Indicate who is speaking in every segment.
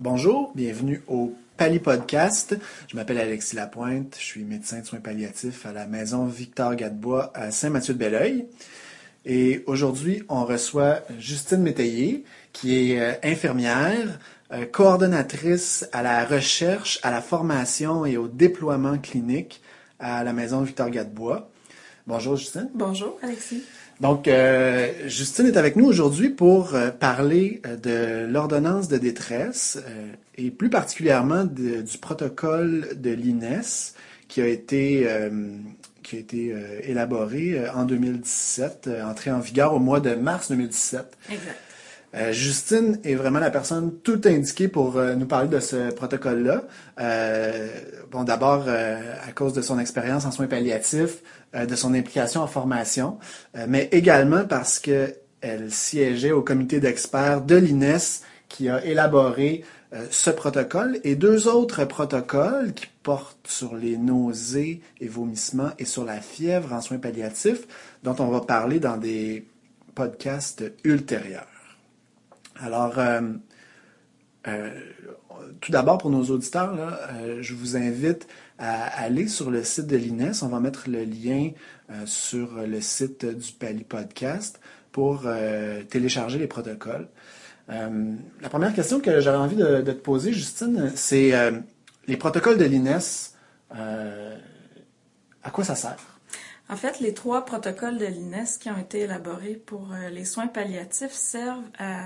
Speaker 1: Bonjour, bienvenue au Pali Podcast. Je m'appelle Alexis Lapointe, je suis médecin de soins palliatifs à la maison Victor Gadebois à Saint-Mathieu-de-Belleuil. Et aujourd'hui, on reçoit Justine Métayer, qui est euh, infirmière, euh, coordonnatrice à la recherche, à la formation et au déploiement clinique à la maison Victor Gadebois. Bonjour Justine.
Speaker 2: Bonjour Alexis.
Speaker 1: Donc, euh, Justine est avec nous aujourd'hui pour euh, parler euh, de l'ordonnance de détresse et plus particulièrement du protocole de l'INES qui a été, qui a été élaboré en 2017, entré en vigueur au mois de mars 2017.
Speaker 2: Exact.
Speaker 1: Euh, Justine est vraiment la personne tout indiquée pour euh, nous parler de ce protocole-là. Euh, bon, d'abord à cause de son expérience en soins palliatifs, de son implication en formation, mais également parce que elle siégeait au comité d'experts de l'INES qui a élaboré ce protocole et deux autres protocoles qui portent sur les nausées et vomissements et sur la fièvre en soins palliatifs, dont on va parler dans des podcasts ultérieurs. Alors, euh, euh, tout d'abord, pour nos auditeurs, euh, je vous invite à aller sur le site de l'INES. On va mettre le lien sur le site du Pali Podcast pour télécharger les protocoles. la première question que j'avais envie de, te poser, Justine, c'est les protocoles de l'INES, à quoi ça sert?
Speaker 2: En fait, les trois protocoles de l'INES qui ont été élaborés pour les soins palliatifs servent à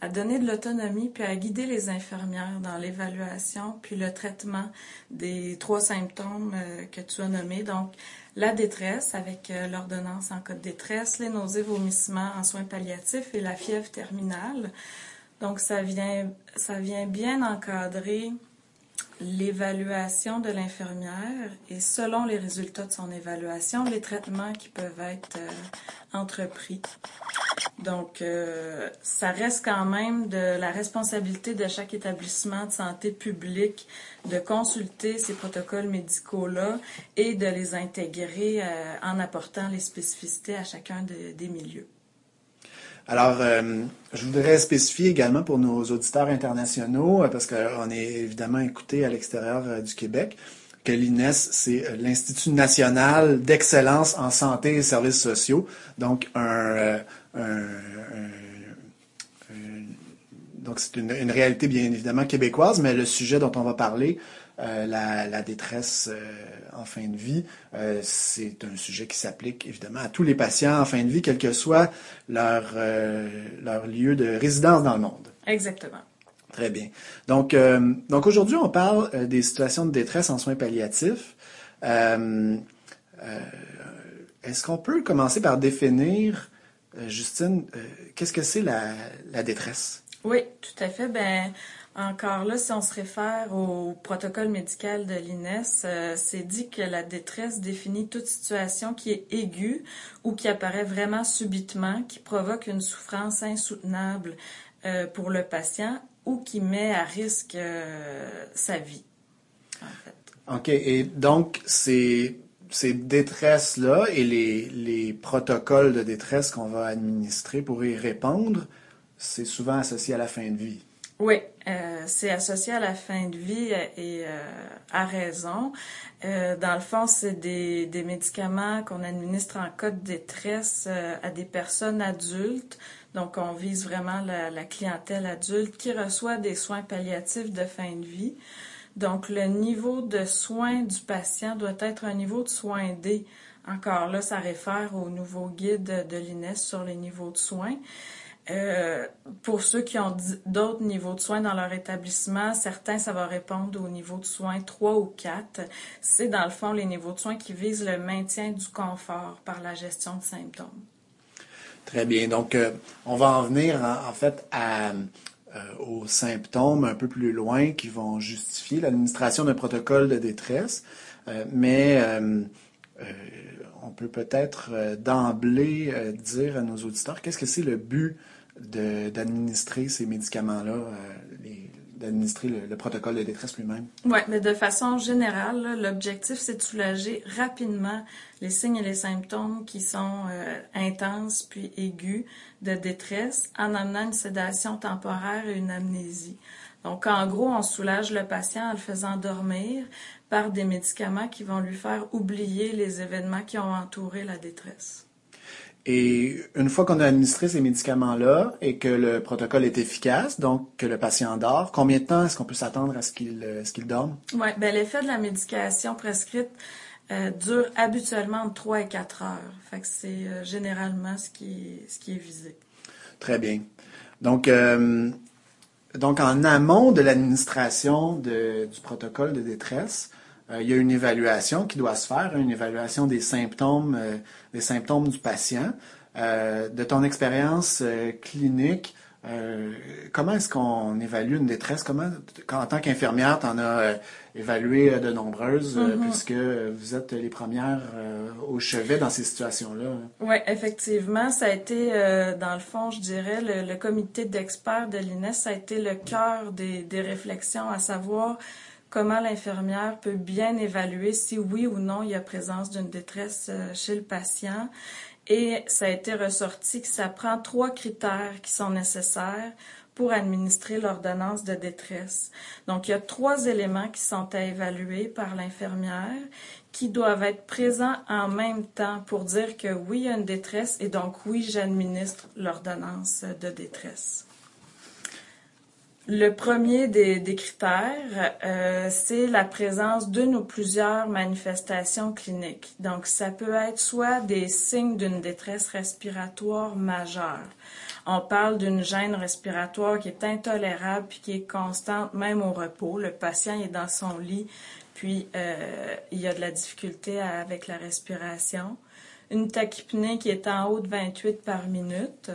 Speaker 2: à donner de l'autonomie puis à guider les infirmières dans l'évaluation puis le traitement des trois symptômes euh, que tu as nommés. Donc, la détresse avec euh, l'ordonnance en cas de détresse, les nausées, vomissements en soins palliatifs et la fièvre terminale. Donc, ça vient, ça vient bien encadrer l'évaluation de l'infirmière et selon les résultats de son évaluation, les traitements qui peuvent être euh, entrepris. Donc, euh, ça reste quand même de la responsabilité de chaque établissement de santé publique de consulter ces protocoles médicaux-là et de les intégrer euh, en apportant les spécificités à chacun des milieux.
Speaker 1: Alors, euh, je voudrais spécifier également pour nos auditeurs internationaux, parce qu'on est évidemment écouté à l'extérieur du Québec, que l'INES, c'est l'Institut national d'excellence en santé et services sociaux. Donc, un, donc c'est une, réalité bien évidemment québécoise, mais le sujet dont on va parler, euh, la, détresse euh, en fin de vie, euh, c'est un sujet qui s'applique évidemment à tous les patients en fin de vie, quel que soit leur, leur lieu de résidence dans le monde.
Speaker 2: Exactement.
Speaker 1: Très bien. Donc, donc aujourd'hui, on parle des situations de détresse en soins palliatifs. Est-ce qu'on peut commencer par définir euh, Justine, euh, qu'est-ce que c'est la, détresse?
Speaker 2: Oui, tout à fait. Ben, encore là, si on se réfère au protocole médical de l'INES, euh, c'est dit que la détresse définit toute situation qui est aiguë ou qui apparaît vraiment subitement, qui provoque une souffrance insoutenable pour le patient ou qui met à risque sa vie.
Speaker 1: OK. Et donc, c'est ces détresses-là et les, protocoles de détresse qu'on va administrer pour y répondre, c'est souvent associé à la fin de vie?
Speaker 2: Oui, euh, c'est associé à la fin de vie et euh, à raison. Euh, dans le fond, c'est des, médicaments qu'on administre en cas de détresse à des personnes adultes. Donc, on vise vraiment la clientèle adulte qui reçoit des soins palliatifs de fin de vie. Donc, le niveau de soins du patient doit être un niveau de soins D. Encore là, ça réfère au nouveau guide de l'INES sur les niveaux de soins. Euh, pour ceux qui ont d'autres niveaux de soins dans leur établissement, certains, ça va répondre au niveau de soins 3 ou 4. C'est dans le fond les niveaux de soins qui visent le maintien du confort par la gestion de symptômes.
Speaker 1: Très bien. Donc, euh, on va en venir en fait euh, aux symptômes un peu plus loin qui vont justifier l'administration d'un protocole de détresse. Mais on peut peut-être d'emblée dire à nos auditeurs qu'est-ce que c'est le but d'administrer ces médicaments-là d'administrer le, protocole de détresse lui-même?
Speaker 2: Oui, mais de façon générale, l'objectif, c'est de soulager rapidement les signes et les symptômes qui sont euh, intenses puis aigus de détresse en amenant une sédation temporaire et une amnésie. Donc, en gros, on soulage le patient en le faisant dormir par des médicaments qui vont lui faire oublier les événements qui ont entouré la détresse.
Speaker 1: Et une fois qu'on a administré ces médicaments-là et que le protocole est efficace, donc que le patient dort, combien de temps est-ce qu'on peut s'attendre à ce qu'il euh, qu'il dorme?
Speaker 2: Oui, ben, l'effet de la médication prescrite euh, dure habituellement entre 3 et 4 heures. Fait que c'est euh, généralement ce qui, ce qui est visé.
Speaker 1: Très bien. Donc, donc en amont de l'administration du protocole de détresse, il y a une évaluation qui doit se faire, une évaluation des symptômes, euh, des symptômes du patient. Euh, de ton expérience clinique, comment est-ce qu'on évalue une détresse? Comment, en tant qu'infirmière, tu en as évalué de nombreuses, mm-hmm. puisque vous êtes les premières au chevet dans ces situations-là.
Speaker 2: Oui, effectivement, ça a été, dans le fond, je dirais, le, comité d'experts de l'INES, ça a été le cœur des, des réflexions, à savoir comment l'infirmière peut bien évaluer si oui ou non il y a présence d'une détresse euh, chez le patient. Et ça a été ressorti que ça prend trois critères qui sont nécessaires pour administrer l'ordonnance de détresse. Donc, il y a trois éléments qui sont à évaluer par l'infirmière qui doivent être présents en même temps pour dire que oui, il y a une détresse et donc oui, j'administre l'ordonnance de détresse. Le premier des, critères, euh, c'est la présence d'une ou plusieurs manifestations cliniques. Donc, ça peut être soit des signes d'une détresse respiratoire majeure. On parle d'une gêne respiratoire qui est intolérable puis qui est constante même au repos. Le patient est dans son lit, puis euh, il y a de la difficulté avec la respiration. Une tachypnée qui est en haut de 28 par minute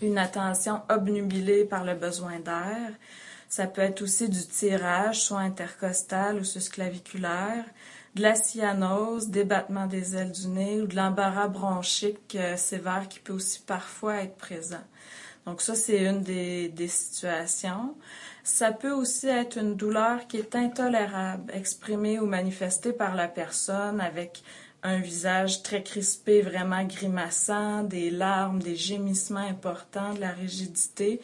Speaker 2: une attention obnubilée par le besoin d'air. Ça peut être aussi du tirage, soit intercostal ou susclaviculaire, de la cyanose, des battements des ailes du nez ou de l'embarras bronchique euh, sévère qui peut aussi parfois être présent. Donc ça, c'est une des, des, situations. Ça peut aussi être une douleur qui est intolérable, exprimée ou manifestée par la personne avec un visage très crispé, vraiment grimaçant, des larmes, des gémissements importants, de la rigidité,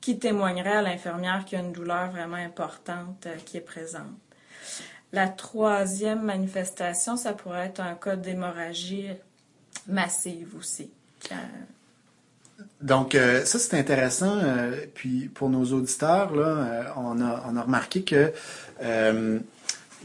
Speaker 2: qui témoignerait à l'infirmière qu'il y a une douleur vraiment importante euh, qui est présente. La troisième manifestation, ça pourrait être un cas d'hémorragie massive aussi.
Speaker 1: Donc, euh, ça, c'est intéressant. Euh, puis, pour nos auditeurs, là, on, a, on, a, remarqué que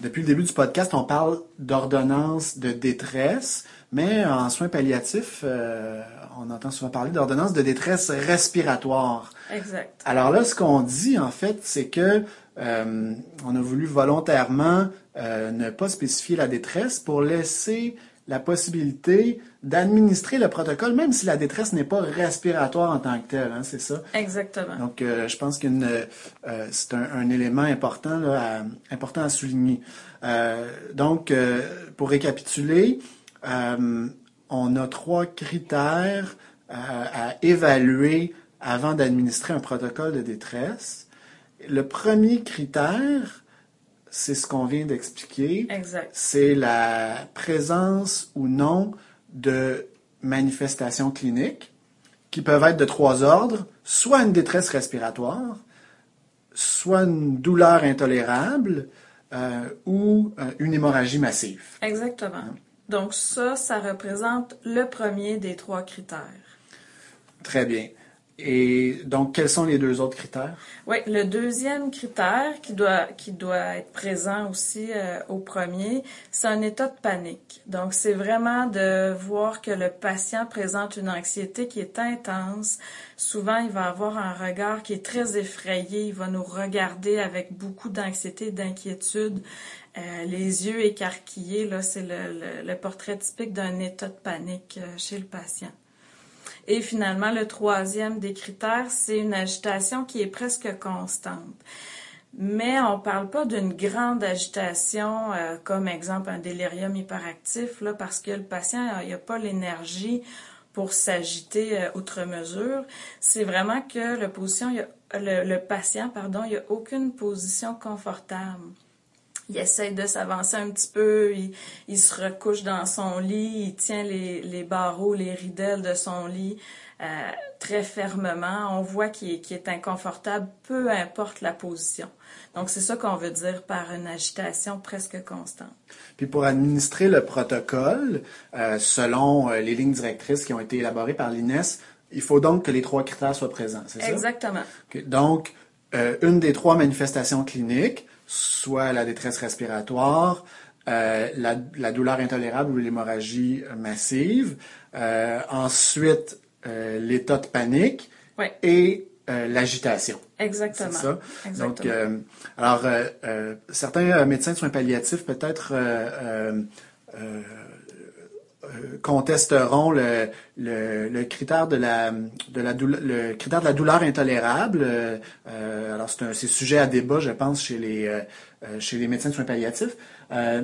Speaker 1: depuis le début du podcast, on parle d'ordonnance de détresse, mais en soins palliatifs, euh, on entend souvent parler d'ordonnance de détresse respiratoire.
Speaker 2: Exact.
Speaker 1: Alors là, ce qu'on dit, en fait, c'est que euh, on a voulu volontairement euh, ne pas spécifier la détresse pour laisser la possibilité d'administrer le protocole, même si la détresse n'est pas respiratoire en tant que telle, hein, c'est ça?
Speaker 2: Exactement.
Speaker 1: Donc, euh, je pense que euh, c'est un, élément important, là, à, important à souligner. Euh, donc, pour récapituler, on a trois critères à évaluer avant d'administrer un protocole de détresse. Le premier critère, c'est ce qu'on vient d'expliquer. C'est la présence ou non de manifestations cliniques qui peuvent être de trois ordres, soit une détresse respiratoire, soit une douleur intolérable euh, ou euh, une hémorragie massive.
Speaker 2: Exactement. Hein? Donc ça, ça représente le premier des trois critères.
Speaker 1: Très bien. Et donc, quels sont les deux autres critères?
Speaker 2: Oui, le deuxième critère qui doit, qui doit être présent aussi euh, au premier, c'est un état de panique. Donc, c'est vraiment de voir que le patient présente une anxiété qui est intense. Souvent, il va avoir un regard qui est très effrayé. Il va nous regarder avec beaucoup d'anxiété d'inquiétude. Euh, les yeux écarquillés, là, c'est le, le, portrait typique d'un état de panique euh, chez le patient. Et finalement, le troisième des critères, c'est une agitation qui est presque constante. Mais on ne parle pas d'une grande agitation, euh, comme exemple un délirium hyperactif, là, parce que le patient n'a pas l'énergie pour s'agiter euh, outre mesure. C'est vraiment que le, position, le, patient, pardon, aucune position confortable il essaie de s'avancer un petit peu, il, se recouche dans son lit, il tient les, les barreaux, les ridelles de son lit euh, très fermement. On voit qu'il est, inconfortable, peu importe la position. Donc, c'est ça qu'on veut dire par une agitation presque constante.
Speaker 1: Puis pour administrer le protocole, euh, selon euh, les lignes directrices qui ont été élaborées par l'INES, il faut donc que les trois critères soient présents, c'est ça?
Speaker 2: Exactement.
Speaker 1: Donc, une des trois manifestations cliniques, soit la détresse respiratoire, euh, la, douleur intolérable ou l'hémorragie massive, euh, ensuite euh, l'état de panique et l'agitation.
Speaker 2: Exactement.
Speaker 1: C'est ça? Donc, alors, certains médecins de soins palliatifs peut-être contesteront le, critère de la, de la douleur, le critère de la douleur intolérable. Euh, alors c'est un sujet à débat, je pense, chez les euh, chez les médecins de soins palliatifs.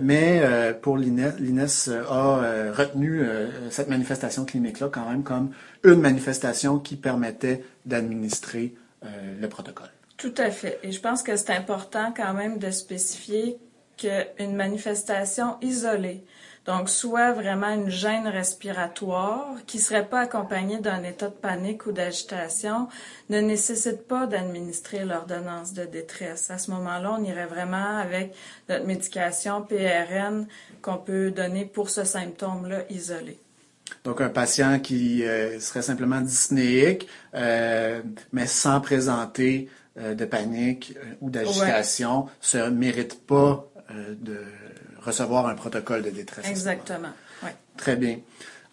Speaker 1: mais pour l'INES, l'INES a retenu cette manifestation clinique-là quand même comme une manifestation qui permettait d'administrer le protocole.
Speaker 2: Tout à fait. Et je pense que c'est important quand même de spécifier qu'une manifestation isolée donc, soit vraiment une gêne respiratoire qui ne serait pas accompagnée d'un état de panique ou d'agitation, ne nécessite pas d'administrer l'ordonnance de détresse. À ce moment-là, on irait vraiment avec notre médication PRN qu'on peut donner pour ce symptôme-là isolé.
Speaker 1: Donc, un patient qui euh, serait simplement dyspnéique, euh, mais sans présenter euh, de panique ou d'agitation, ne mérite pas de recevoir un protocole de détresse.
Speaker 2: Exactement. Oui.
Speaker 1: Très bien.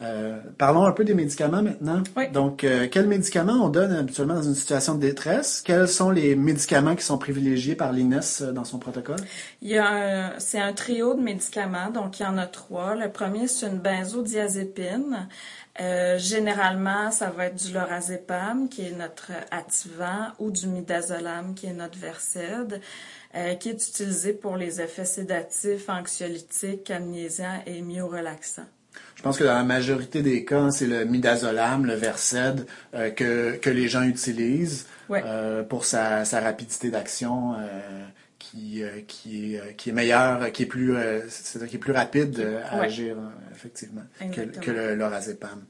Speaker 1: Euh, parlons un peu des médicaments maintenant.
Speaker 2: Oui.
Speaker 1: Donc, euh, quels médicaments on donne habituellement dans une situation de détresse? Quels sont les médicaments qui sont privilégiés par l'INES euh, dans son protocole?
Speaker 2: Il y a c'est un trio de médicaments, donc il y en a trois. Le premier, c'est une benzodiazépine. généralement, ça va être du lorazépam, qui est notre activant, ou du midazolam, qui est notre versed. Euh, qui est utilisé pour les effets sédatifs, anxiolytiques, amnésiens et myorelaxants.
Speaker 1: Je pense que dans la majorité des cas, c'est le midazolam, le Versed, euh, que, que les gens utilisent euh, pour sa, sa rapidité d'action qui, qui, est, qui est meilleure, qui est plus, qui est plus rapide à agir, effectivement, que, que, le lorazépam.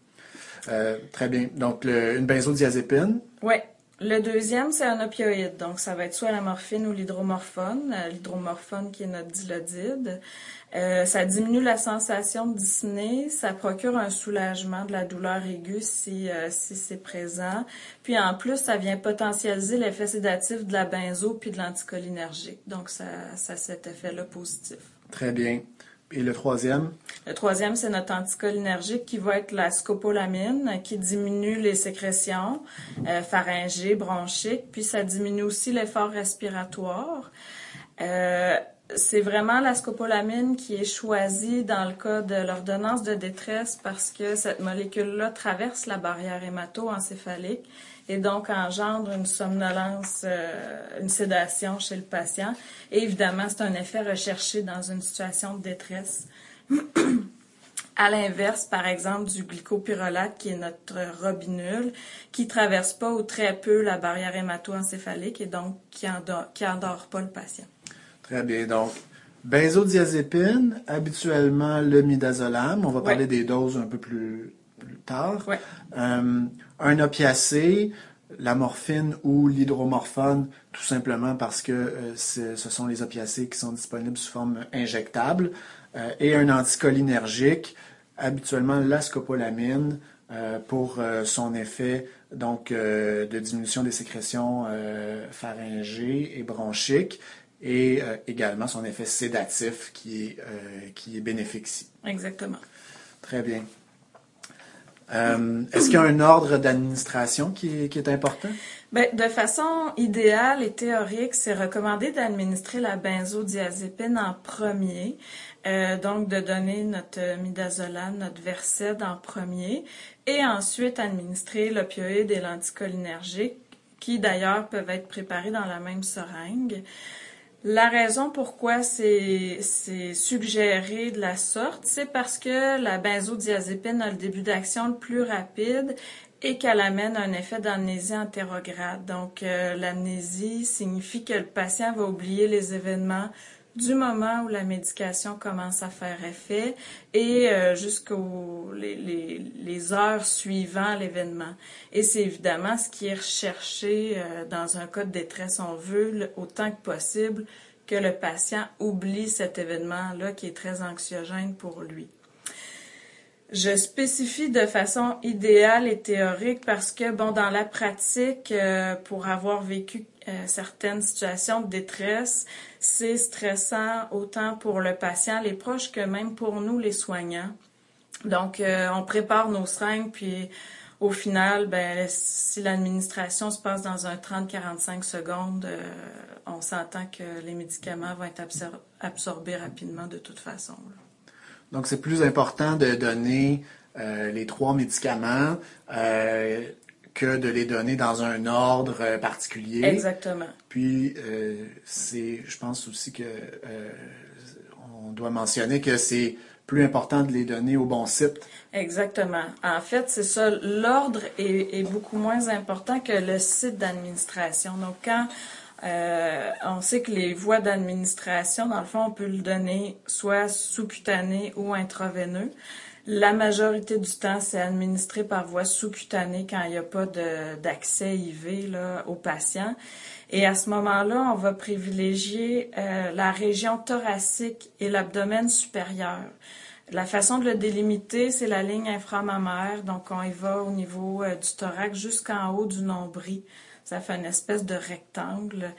Speaker 1: très bien. Donc, une benzodiazépine.
Speaker 2: Oui. Le deuxième, c'est un opioïde. Donc, ça va être soit la morphine ou l'hydromorphone. Euh, l'hydromorphone qui est notre dilodide. Euh, ça diminue la sensation de dyspnée. Ça procure un soulagement de la douleur aiguë si, euh, si c'est présent. Puis, en plus, ça vient potentialiser l'effet sédatif de la benzo puis de l'anticholinergique. Donc, ça, ça a cet effet-là positif.
Speaker 1: Très bien. Et le troisième?
Speaker 2: Le troisième, c'est notre anticholinergique qui va être la scopolamine, qui diminue les sécrétions euh, pharyngées, bronchiques, puis ça diminue aussi l'effort respiratoire. Euh, c'est vraiment la scopolamine qui est choisie dans le cas de l'ordonnance de détresse parce que cette molécule-là traverse la barrière hémato-encéphalique et donc engendre une somnolence, euh, une sédation chez le patient. Et évidemment, c'est un effet recherché dans une situation de détresse. À l'inverse, par exemple, du glycopyrrolate, qui est notre robinule, qui traverse pas ou très peu la barrière hémato-encéphalique et donc qui endort, qui endort pas le patient.
Speaker 1: Très bien. Donc, benzodiazépine, habituellement le midazolam. On va parler des doses un peu plus, tard. Euh, un opiacé, la morphine ou l'hydromorphone, tout simplement parce que euh, ce sont les opiacés qui sont disponibles sous forme injectable, euh, et un anticholinergique, habituellement la scopolamine, pour son effet donc de diminution des sécrétions pharyngées et bronchiques, et également son effet sédatif qui est, qui est bénéfique
Speaker 2: Exactement.
Speaker 1: Très bien. Euh, est-ce qu'il y a un ordre d'administration qui, est important?
Speaker 2: Bien, de façon idéale et théorique, c'est recommandé d'administrer la benzodiazépine en premier, euh, donc de donner notre midazolam, notre Versed en premier, et ensuite administrer l'opioïde et l'anticholinergique, qui d'ailleurs peuvent être préparés dans la même seringue. La raison pourquoi c'est suggéré de la sorte, c'est parce que la benzodiazépine a le début d'action le plus rapide et qu'elle amène un effet d'amnésie antérograde. Donc, euh, l'amnésie signifie que le patient va oublier les événements du moment où la médication commence à faire effet et euh, jusqu'aux les, les, les, heures suivant l'événement. Et c'est évidemment ce qui est recherché euh, dans un cas de détresse. On veut autant que possible que le patient oublie cet événement-là qui est très anxiogène pour lui. Je spécifie de façon idéale et théorique parce que, bon, dans la pratique, euh, pour avoir vécu euh, certaines situations de détresse, c'est stressant autant pour le patient, les proches, que même pour nous, les soignants. Donc, euh, on prépare nos seringues, puis au final, ben, si l'administration se passe dans un 30-45 secondes, on s'entend que les médicaments vont être absorbés rapidement de toute façon.
Speaker 1: Donc, c'est plus important de donner euh, les trois médicaments euh, que de les donner dans un ordre euh, particulier.
Speaker 2: Exactement.
Speaker 1: Puis, c'est, je pense aussi que on doit mentionner que c'est plus important de les donner au bon site.
Speaker 2: Exactement. En fait, c'est ça. L'ordre est, est, beaucoup moins important que le site d'administration. Donc, quand euh, on sait que les voies d'administration, dans le fond, on peut le donner soit sous-cutané ou intraveineux. La majorité du temps, c'est administré par voie sous-cutanée quand il n'y a pas d'accès IV là, au patient. Et à ce moment-là, on va privilégier euh, la région thoracique et l'abdomen supérieur. La façon de le délimiter, c'est la ligne inframammaire. Donc, on y va au niveau euh, du thorax jusqu'en haut du nombril. Ça fait une espèce de rectangle.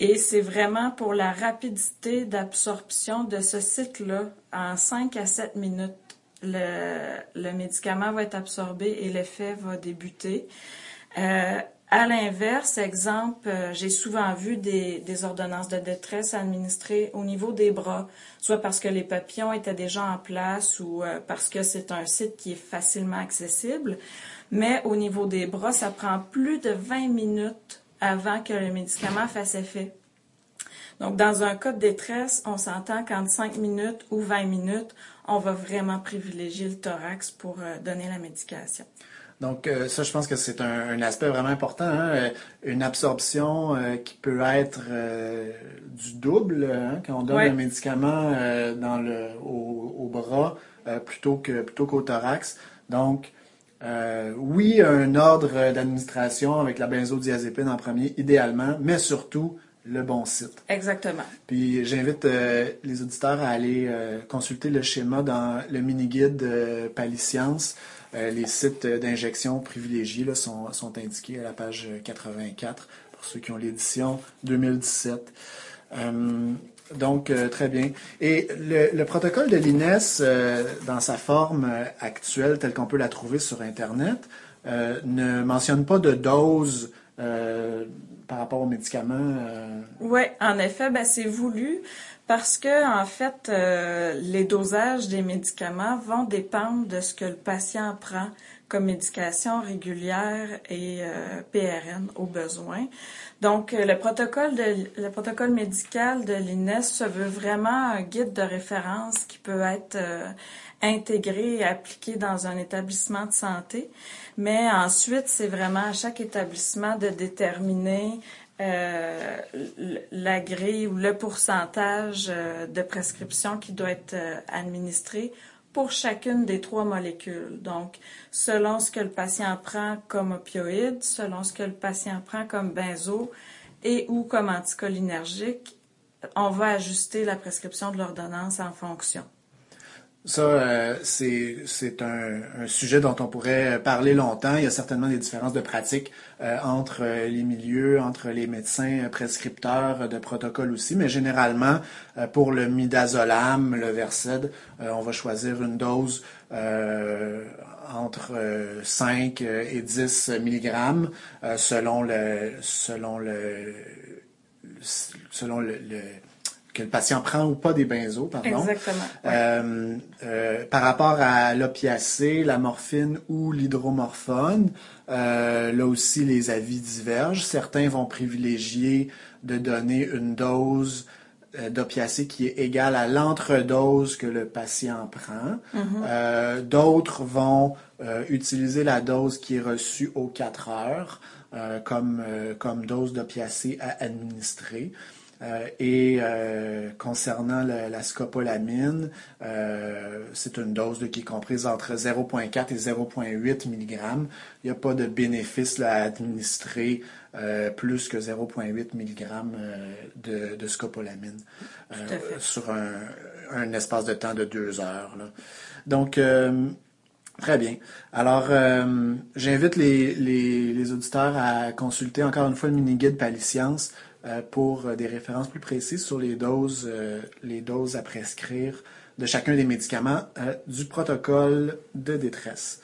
Speaker 2: Et c'est vraiment pour la rapidité d'absorption de ce site-là. En 5 à 7 minutes, le, médicament va être absorbé et l'effet va débuter. Euh, à l'inverse, exemple, euh, j'ai souvent vu des, des, ordonnances de détresse administrées au niveau des bras, soit parce que les papillons étaient déjà en place ou euh, parce que c'est un site qui est facilement accessible. Mais au niveau des bras, ça prend plus de 20 minutes avant que le médicament fasse effet. Donc, dans un cas de détresse, on s'entend qu'en 5 minutes ou 20 minutes, on va vraiment privilégier le thorax pour euh, donner la médication.
Speaker 1: Donc, euh, ça, je pense que c'est un, aspect vraiment important. Hein. Euh, une absorption qui peut être du double hein, quand on donne un médicament dans le, au, au bras plutôt que plutôt qu'au thorax. Donc, oui, un ordre d'administration avec la benzodiazépine en premier, idéalement, mais surtout le bon site.
Speaker 2: Exactement.
Speaker 1: Puis j'invite euh, les auditeurs à aller euh, consulter le schéma dans le mini-guide de Paliscience. les sites d'injection privilégiés là, sont, sont, indiqués à la page 84 pour ceux qui ont l'édition 2017. Donc, euh, très bien. Et le, protocole de l'INES, euh, dans sa forme euh, actuelle, telle qu'on peut la trouver sur Internet, ne mentionne pas de dose par rapport aux médicaments.
Speaker 2: Oui, en effet, ben, c'est voulu parce que, en fait, les dosages des médicaments vont dépendre de ce que le patient prend comme médication régulière et PRN au besoin. Donc, euh, le protocole, de, le protocole médical de l'INES se veut vraiment un guide de référence qui peut être euh, intégré et appliqué dans un établissement de santé. Mais ensuite, c'est vraiment à chaque établissement de déterminer euh, la grille ou le pourcentage euh, de prescription qui doit être administré pour chacune des trois molécules. Donc, selon ce que le patient prend comme opioïde, selon ce que le patient prend comme benzo et ou comme anticholinergique, on va ajuster la prescription de l'ordonnance en fonction.
Speaker 1: Ça, euh, c'est un, sujet dont on pourrait parler longtemps. Il y a certainement des différences de pratique euh, entre euh, les milieux, entre les médecins prescripteurs de protocoles aussi, mais généralement, pour le midazolam, le Versed, on va choisir une dose entre 5 et 10 mg selon le selon le selon le que le patient prend ou pas des benzos, pardon.
Speaker 2: Exactement.
Speaker 1: Euh, euh, par rapport à l'opiacé, la morphine ou l'hydromorphone, euh, là aussi les avis divergent. Certains vont privilégier de donner une dose d'opiacés qui est égale à l'entredose que le patient prend. Euh, D'autres vont utiliser la dose qui est reçue aux 4 heures comme, comme dose d'opiacés à administrer. Euh, et euh, concernant la scopolamine, euh, c'est une dose là, qui est comprise entre 0,4 et 0,8 mg. Il n'y a pas de bénéfice là, à administrer plus que 0,8 mg de, de scopolamine sur un, un espace de temps de deux heures. là. Donc, Très bien. Alors, euh, j'invite les, les, les auditeurs à consulter encore une fois le mini-guide Paliscience euh, pour euh, des références plus précises sur les doses, euh, les doses à prescrire de chacun des médicaments euh, du protocole de détresse.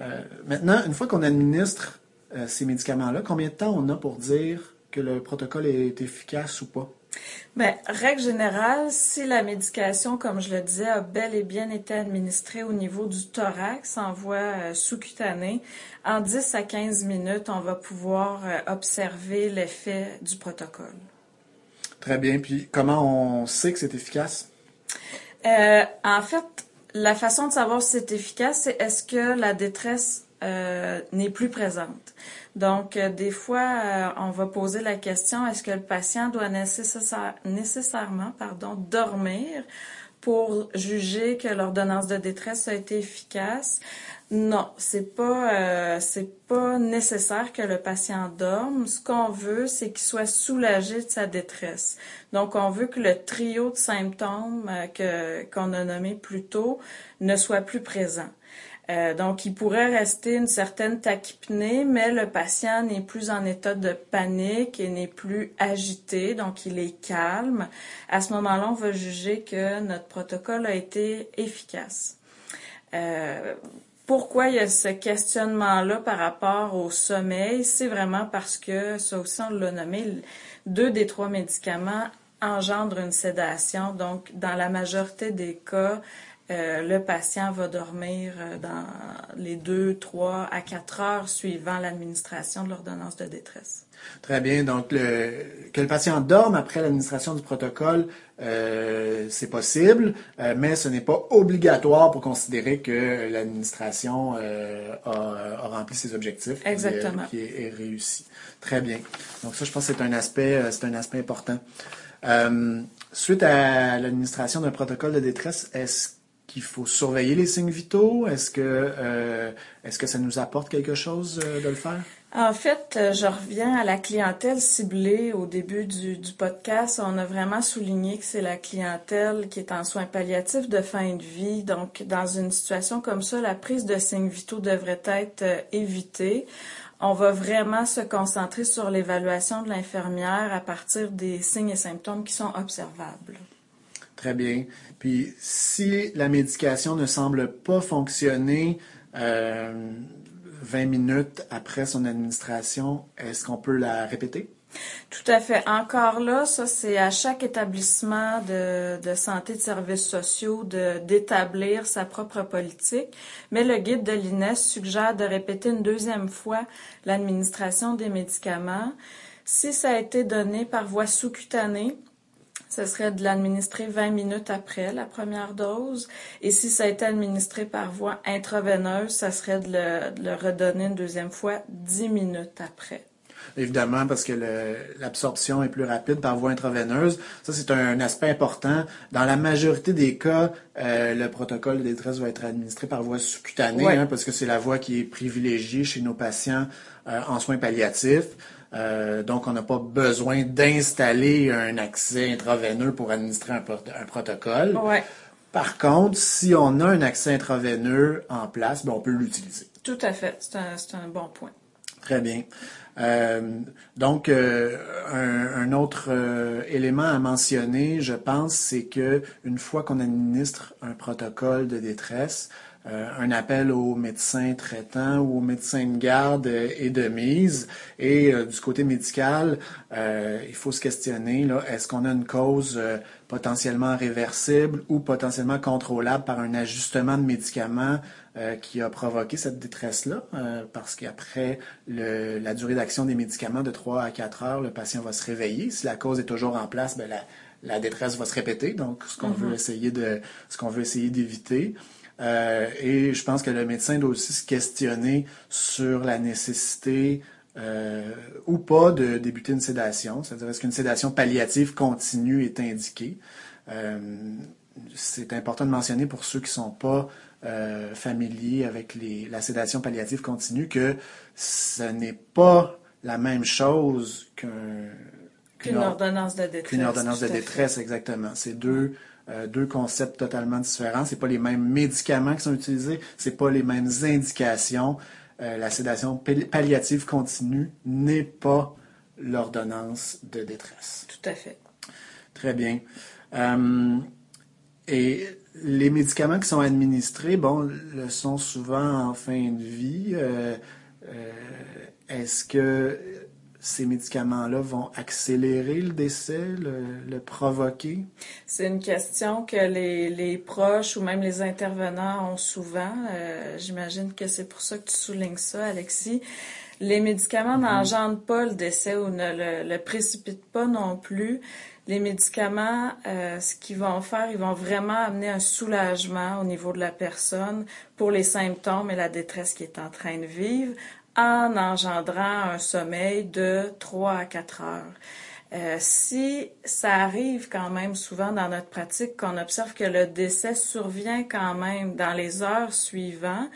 Speaker 1: Euh, maintenant, une fois qu'on administre euh, ces médicaments-là, combien de temps on a pour dire que le protocole est efficace ou pas?
Speaker 2: Ben, règle générale, si la médication, comme je le disais, a bel et bien été administrée au niveau du thorax en voie euh, sous-cutanée, en 10 à 15 minutes, on va pouvoir euh, observer l'effet du protocole.
Speaker 1: Très bien. Puis, comment on sait que c'est efficace?
Speaker 2: Euh, en fait, la façon de savoir si c'est efficace, c'est est-ce que la détresse euh, n'est plus présente. Donc, euh, des fois, euh, on va poser la question est-ce que le patient doit nécessaire- nécessairement, pardon, dormir pour juger que l'ordonnance de détresse a été efficace? Non, c'est pas c'est pas nécessaire que le patient dorme. Ce qu'on veut, c'est qu'il soit soulagé de sa détresse. Donc, on veut que le trio de symptômes que qu'on a nommé plus tôt ne soit plus présent. Euh, donc, il pourrait rester une certaine tachypnée, mais le patient n'est plus en état de panique et n'est plus agité, donc il est calme. À ce moment-là, on va juger que notre protocole a été efficace. Euh, pourquoi il y a ce questionnement-là par rapport au sommeil? C'est vraiment parce que, ça aussi on l'a nommé, deux des trois médicaments engendrent une sédation. Donc, dans la majorité des cas, euh, le patient va dormir euh, dans les deux, trois à quatre heures suivant l'administration de l'ordonnance de détresse.
Speaker 1: Très bien. Donc, le, que le patient dorme après l'administration du protocole, euh, c'est possible, euh, mais ce n'est pas obligatoire pour considérer que l'administration a, a rempli ses objectifs. et,
Speaker 2: Exactement.
Speaker 1: Qui est, réussi. Très bien. Donc, ça, je pense que c'est un aspect, c'est un aspect important. Suite à l'administration d'un protocole de détresse, est-ce qu'il faut surveiller les signes vitaux? Est-ce que, euh, est-ce que ça nous apporte quelque chose euh, de le faire?
Speaker 2: En fait, euh, je reviens à la clientèle ciblée au début du, du podcast. On a vraiment souligné que c'est la clientèle qui est en soins palliatifs de fin de vie. Donc, dans une situation comme ça, la prise de signes vitaux devrait être évitée. On va vraiment se concentrer sur l'évaluation de l'infirmière à partir des signes et symptômes qui sont observables.
Speaker 1: Très bien. Puis si la médication ne semble pas fonctionner euh, 20 minutes après son administration, est-ce qu'on peut la répéter?
Speaker 2: Tout à fait. Encore là, ça, c'est à chaque établissement de, de santé de services sociaux d'établir sa propre politique. Mais le guide de l'INES suggère de répéter une deuxième fois l'administration des médicaments. Si ça a été donné par voie sous-cutanée, ce serait de l'administrer 20 minutes après la première dose. Et si ça a été administré par voie intraveineuse, ça serait de le, de le redonner une deuxième fois 10 minutes après.
Speaker 1: Évidemment, parce que l'absorption est plus rapide par voie intraveineuse. Ça, c'est un aspect important. Dans la majorité des cas, euh, le protocole de détresse va être administré par voie sous-cutanée,
Speaker 2: Ouais.
Speaker 1: hein, parce que c'est la voie qui est privilégiée chez nos patients euh, en soins palliatifs. Euh, donc, on n'a pas besoin d'installer un accès intraveineux pour administrer un, prot- un protocole.
Speaker 2: Ouais.
Speaker 1: Par contre, si on a un accès intraveineux en place, ben, on peut l'utiliser.
Speaker 2: Tout à fait. C'est un, un bon point.
Speaker 1: Très bien. Euh, donc, euh, un, un autre élément à mentionner, je pense, c'est que une fois qu'on administre un protocole de détresse, euh, un appel aux médecins traitants ou aux médecins de garde est de mise. Et du côté médical, il faut se questionner, est-ce qu'on a une cause potentiellement réversible ou potentiellement contrôlable par un ajustement de médicaments qui a provoqué cette détresse-là, parce qu'après la durée d'action des médicaments de 3 à 4 heures, le patient va se réveiller. Si la cause est toujours en place, ben la, la détresse va se répéter, donc ce qu'on veut mm-hmm. essayer de ce qu'on veut essayer d'éviter. Euh, et je pense que le médecin doit aussi se questionner sur la nécessité euh, ou pas de débuter une sédation, c'est-à-dire est-ce qu'une sédation palliative continue est indiquée? Euh, c'est important de mentionner pour ceux qui ne sont pas familiers avec les, la sédation palliative continue que ce n'est pas la même chose qu'un
Speaker 2: Qu'une ordonnance de détresse.
Speaker 1: Qu'une ordonnance de détresse, exactement. C'est deux, euh, deux concepts totalement différents. C'est pas les mêmes médicaments qui sont utilisés, c'est pas les mêmes indications. Euh, la sédation palliative continue n'est pas l'ordonnance de détresse.
Speaker 2: Tout à fait.
Speaker 1: Très bien. Euh, et les médicaments qui sont administrés, bon, le sont souvent en fin de vie. Est-ce que ces médicaments-là vont accélérer le décès, le, provoquer?
Speaker 2: C'est une question que les, proches ou même les intervenants ont souvent. Euh, j'imagine que c'est pour ça que tu soulignes ça, Alexis. Les médicaments mm-hmm. n'engendrent pas le décès ou ne le, précipitent pas non plus. Les médicaments, euh, ce qu'ils vont faire, ils vont vraiment amener un soulagement au niveau de la personne pour les symptômes et la détresse qu'il est en train de vivre en engendrant un sommeil de 3 à 4 heures. Euh, si ça arrive quand même souvent dans notre pratique qu'on observe que le décès survient quand même dans les heures suivantes,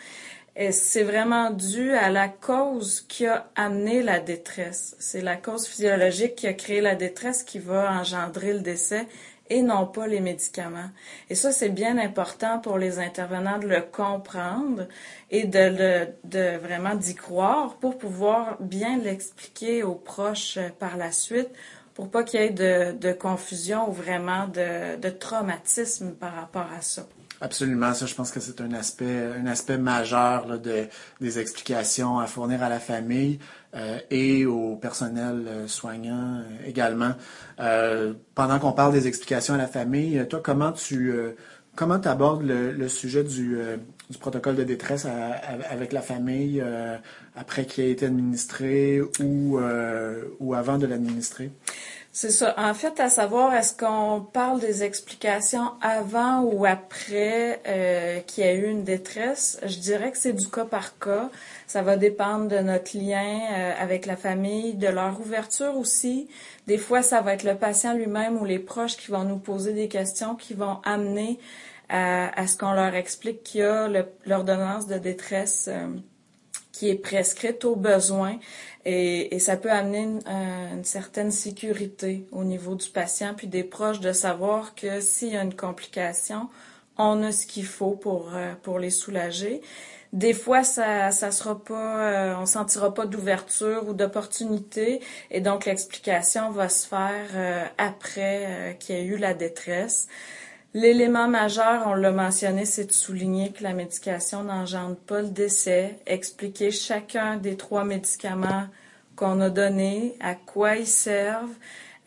Speaker 2: c'est vraiment dû à la cause qui a amené la détresse. C'est la cause physiologique qui a créé la détresse qui va engendrer le décès et non pas les médicaments. Et ça, c'est bien important pour les intervenants de le comprendre et de, le, de vraiment d'y croire pour pouvoir bien l'expliquer aux proches par la suite pour pas qu'il y ait de, de, confusion ou vraiment de, de traumatisme par rapport à ça.
Speaker 1: Absolument, ça, je pense que c'est un aspect, un aspect majeur de, des explications à fournir à la famille euh, et au personnel euh, soignant euh, également. pendant qu'on parle des explications à la famille, toi, comment tu comment abordes le, sujet du, du, protocole de détresse avec la famille après qu'il ait été administré ou, ou avant de l'administrer?
Speaker 2: C'est ça. En fait, à savoir, est-ce qu'on parle des explications avant ou après euh, qu'il y a eu une détresse? Je dirais que c'est du cas par cas. Ça va dépendre de notre lien euh, avec la famille, de leur ouverture aussi. Des fois, ça va être le patient lui-même ou les proches qui vont nous poser des questions qui vont amener à, ce qu'on leur explique qu'il y a l'ordonnance de détresse. Euh, qui est prescrite au besoin et, ça peut amener une, certaine sécurité au niveau du patient puis des proches de savoir que s'il y a une complication, on a ce qu'il faut pour, euh, pour les soulager. Des fois, ça, ça sera pas, euh, on sentira pas d'ouverture ou d'opportunité, et donc l'explication va se faire euh, après qu'il y ait eu la détresse. L'élément majeur, on l'a mentionné, c'est de souligner que la médication n'engendre pas le décès, expliquer chacun des trois médicaments qu'on a donnés, à quoi ils servent,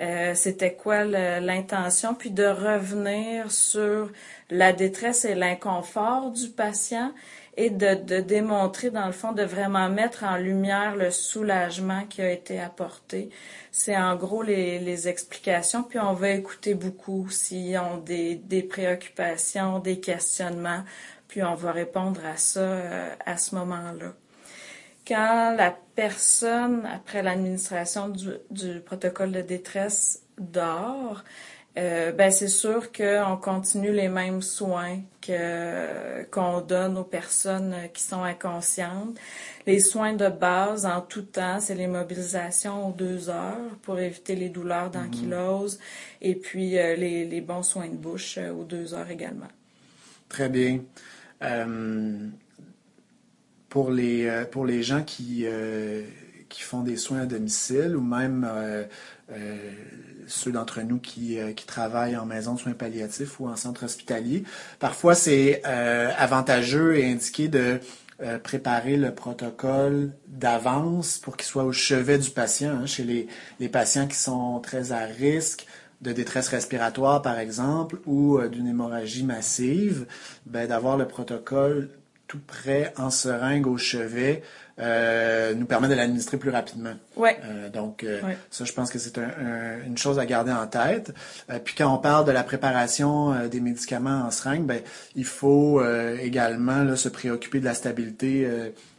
Speaker 2: euh, c'était quoi l'intention, puis de revenir sur la détresse et l'inconfort du patient et de, de, démontrer, dans le fond, de vraiment mettre en lumière le soulagement qui a été apporté. C'est en gros les, les, explications, puis on va écouter beaucoup s'ils ont des, des, préoccupations, des questionnements, puis on va répondre à ça euh, à ce moment-là. Quand la personne, après l'administration du, du protocole de détresse, dort, euh, ben c'est sûr qu'on continue les mêmes soins que qu'on donne aux personnes qui sont inconscientes. Les soins de base en tout temps, c'est les mobilisations aux deux heures pour éviter les douleurs d'ankylose et puis euh, les, les, bons soins de bouche euh, aux deux heures également.
Speaker 1: Très bien. pour les pour les gens qui qui font des soins à domicile ou même ceux d'entre nous qui, qui travaillent en maison de soins palliatifs ou en centre hospitalier. Parfois, c'est avantageux et indiqué de préparer le protocole d'avance pour qu'il soit au chevet du patient. Hein, chez les, patients qui sont très à risque, de détresse respiratoire, par exemple, ou euh, d'une hémorragie massive, ben, d'avoir le protocole tout prêt en seringue au chevet euh, nous permet de l'administrer plus rapidement.
Speaker 2: Ouais.
Speaker 1: Euh, donc, ça, je pense que c'est une chose à garder en tête. puis quand on parle de la préparation des médicaments en seringue, ben, il faut également là, se préoccuper de la stabilité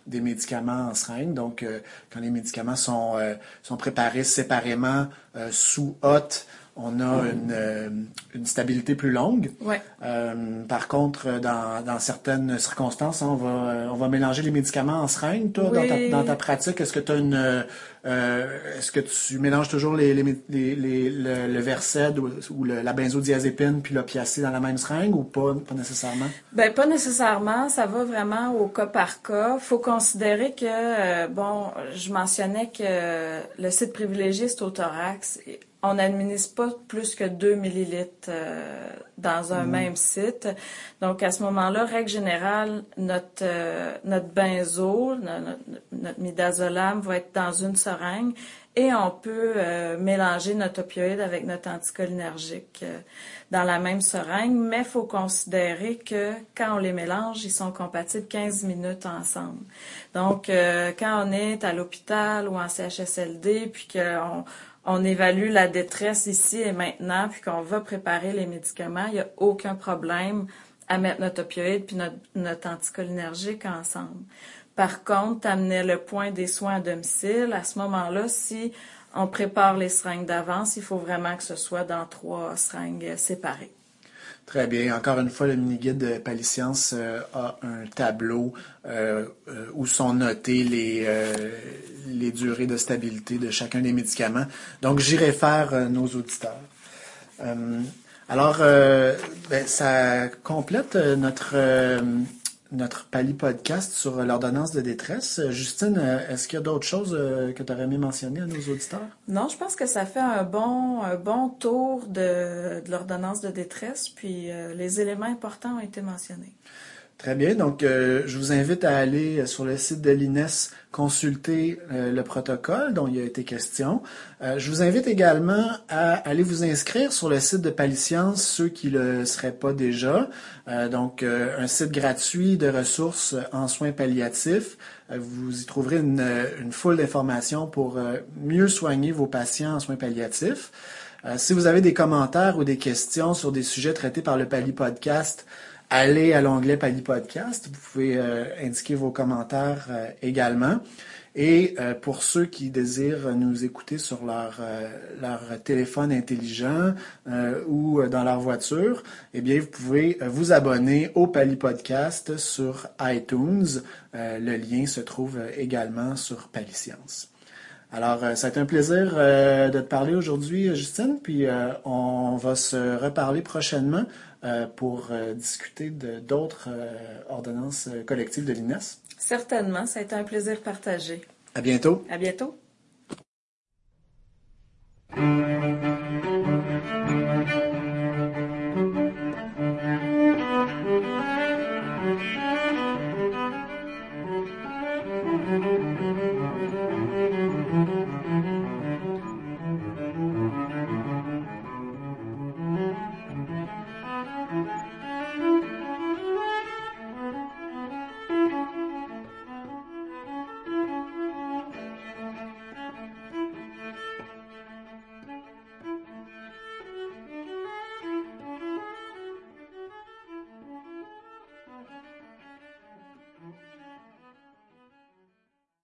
Speaker 1: des médicaments en seringue. Donc, quand les médicaments sont, sont préparés séparément sous hotte, on a une, euh, une, stabilité plus longue.
Speaker 2: Ouais.
Speaker 1: Euh, par contre, dans, dans, certaines circonstances, on va, on va mélanger les médicaments en seringue. Toi, dans, ta, dans, ta, pratique, est-ce que tu as une, euh, est-ce que tu mélanges toujours les, les, les, les le, le Versed ou, ou le, la benzodiazépine puis l'opiacé dans la même seringue ou pas, pas nécessairement?
Speaker 2: Ben pas nécessairement. Ça va vraiment au cas par cas. Faut considérer que, euh, bon, je mentionnais que le site privilégié, c'est au thorax on n'administre pas plus que 2 millilitres euh, dans un mm. même site. Donc, à ce moment-là, règle générale, notre, euh, notre benzo, notre, notre, midazolam va être dans une seringue et on peut euh, mélanger notre opioïde avec notre anticholinergique dans la même seringue, mais il faut considérer que quand on les mélange, ils sont compatibles 15 minutes ensemble. Donc, quand on est à l'hôpital ou en CHSLD, puis qu'on on évalue la détresse ici et maintenant, puis qu'on va préparer les médicaments, il n'y a aucun problème à mettre notre opioïde puis notre, notre anticholinergique ensemble. Par contre, amener le point des soins à domicile, à ce moment-là, si on prépare les seringues d'avance, il faut vraiment que ce soit dans trois seringues séparées.
Speaker 1: Très bien. Encore une fois, le mini-guide de Paliscience euh, a un tableau euh, euh, où sont notées les, les durées de stabilité de chacun des médicaments. Donc, j'irai faire nos auditeurs. alors, ben, ça complète notre notre Pali podcast sur l'ordonnance de détresse. Justine, est-ce qu'il y a d'autres choses euh, que tu aurais aimé mentionner à nos auditeurs?
Speaker 2: Non, je pense que ça fait un bon, bon tour de, l'ordonnance de détresse, puis euh, les éléments importants ont été mentionnés.
Speaker 1: Très bien. Donc, euh, je vous invite à aller sur le site de l'INES consulter euh, le protocole dont il a été question. Euh, je vous invite également à aller vous inscrire sur le site de Paliscience, ceux qui ne le seraient pas déjà. donc, un site gratuit de ressources en soins palliatifs. vous y trouverez une, une foule d'informations pour mieux soigner vos patients en soins palliatifs. si vous avez des commentaires ou des questions sur des sujets traités par le Pali Podcast, allez à l'onglet Pali Podcast. Vous pouvez euh, indiquer vos commentaires euh, également. Et euh, pour ceux qui désirent nous écouter sur leur, téléphone intelligent ou dans leur voiture, eh bien, vous pouvez vous abonner au Pali Podcast sur iTunes. le lien se trouve également sur Science. Alors, euh, ça a été un plaisir euh, de te parler aujourd'hui, Justine, puis euh, on va se reparler prochainement pour discuter d'autres ordonnances collectives de l'INES.
Speaker 2: Certainement, ça a été un plaisir partagé.
Speaker 1: À bientôt.
Speaker 2: À bientôt.